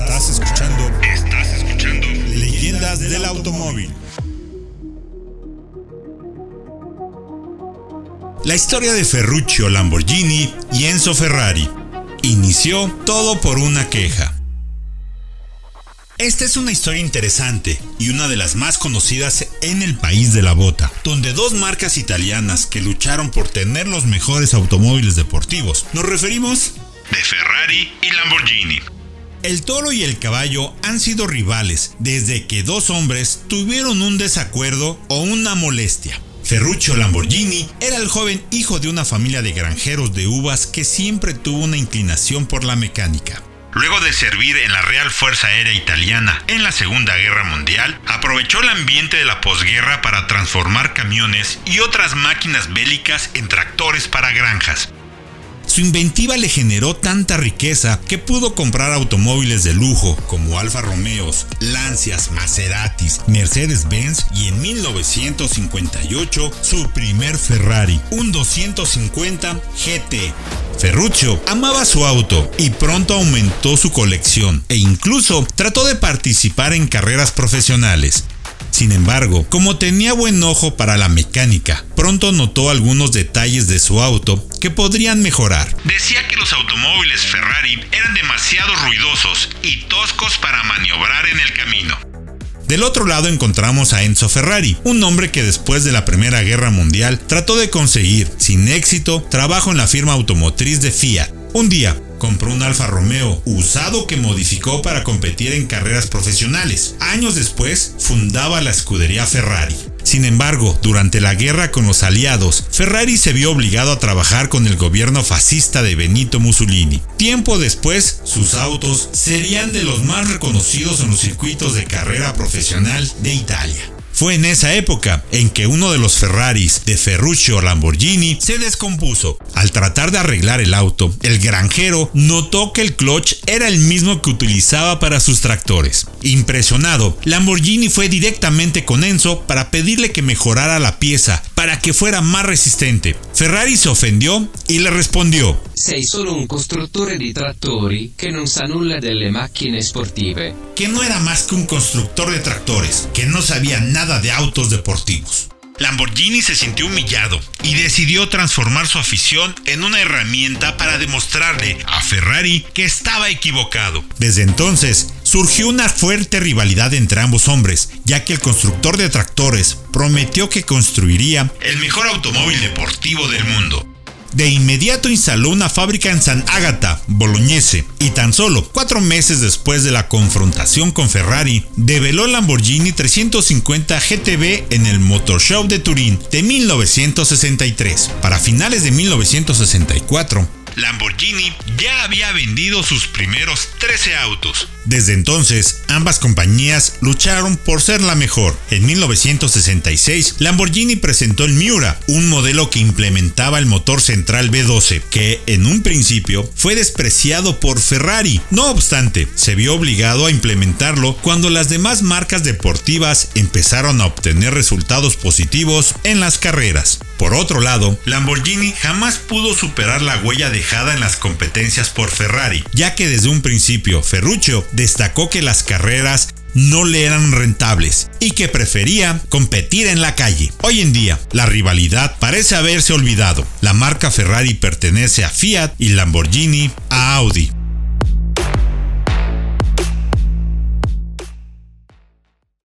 Estás escuchando. Estás escuchando. Leyendas del automóvil. La historia de Ferruccio Lamborghini y Enzo Ferrari inició todo por una queja. Esta es una historia interesante y una de las más conocidas en el país de la bota, donde dos marcas italianas que lucharon por tener los mejores automóviles deportivos. Nos referimos de Ferrari y Lamborghini. El toro y el caballo han sido rivales desde que dos hombres tuvieron un desacuerdo o una molestia. Ferruccio Lamborghini era el joven hijo de una familia de granjeros de uvas que siempre tuvo una inclinación por la mecánica. Luego de servir en la Real Fuerza Aérea Italiana en la Segunda Guerra Mundial, aprovechó el ambiente de la posguerra para transformar camiones y otras máquinas bélicas en tractores para granjas. Su inventiva le generó tanta riqueza que pudo comprar automóviles de lujo como Alfa Romeos, Lancias, Maseratis, Mercedes-Benz y en 1958 su primer Ferrari, un 250 GT. Ferruccio amaba su auto y pronto aumentó su colección e incluso trató de participar en carreras profesionales. Sin embargo, como tenía buen ojo para la mecánica, pronto notó algunos detalles de su auto que podrían mejorar. Decía que los automóviles Ferrari eran demasiado ruidosos y toscos para maniobrar en el camino. Del otro lado encontramos a Enzo Ferrari, un hombre que después de la Primera Guerra Mundial trató de conseguir, sin éxito, trabajo en la firma automotriz de Fiat. Un día, compró un Alfa Romeo usado que modificó para competir en carreras profesionales. Años después, fundaba la escudería Ferrari. Sin embargo, durante la guerra con los aliados, Ferrari se vio obligado a trabajar con el gobierno fascista de Benito Mussolini. Tiempo después, sus autos serían de los más reconocidos en los circuitos de carrera profesional de Italia. Fue en esa época en que uno de los Ferraris de Ferruccio Lamborghini se descompuso. Al tratar de arreglar el auto, el granjero notó que el clutch era el mismo que utilizaba para sus tractores. Impresionado, Lamborghini fue directamente con Enzo para pedirle que mejorara la pieza para que fuera más resistente. Ferrari se ofendió y le respondió: Sei solo un construttore di trattori che non sa nulla delle macchine sportive. Que no era más que un constructor de tractores, que no sabía nada de autos deportivos. Lamborghini se sintió humillado y decidió transformar su afición en una herramienta para demostrarle a Ferrari que estaba equivocado. Desde entonces, surgió una fuerte rivalidad entre ambos hombres, ya que el constructor de tractores prometió que construiría el mejor automóvil deportivo del mundo. De inmediato instaló una fábrica en San Agata, Bolognese, y tan solo cuatro meses después de la confrontación con Ferrari, develó el Lamborghini 350 GTB en el Motor Show de Turín de 1963. Para finales de 1964, Lamborghini ya había vendido sus primeros 13 autos. Desde entonces, ambas compañías lucharon por ser la mejor. En 1966, Lamborghini presentó el Miura, un modelo que implementaba el motor central V12, que en un principio fue despreciado por Ferrari. No obstante, se vio obligado a implementarlo cuando las demás marcas deportivas empezaron a obtener resultados positivos en las carreras. Por otro lado, Lamborghini jamás pudo superar la huella dejada en las competencias por Ferrari, ya que desde un principio Ferruccio destacó que las carreras no le eran rentables y que prefería competir en la calle. Hoy en día, la rivalidad parece haberse olvidado. La marca Ferrari pertenece a Fiat y Lamborghini a Audi.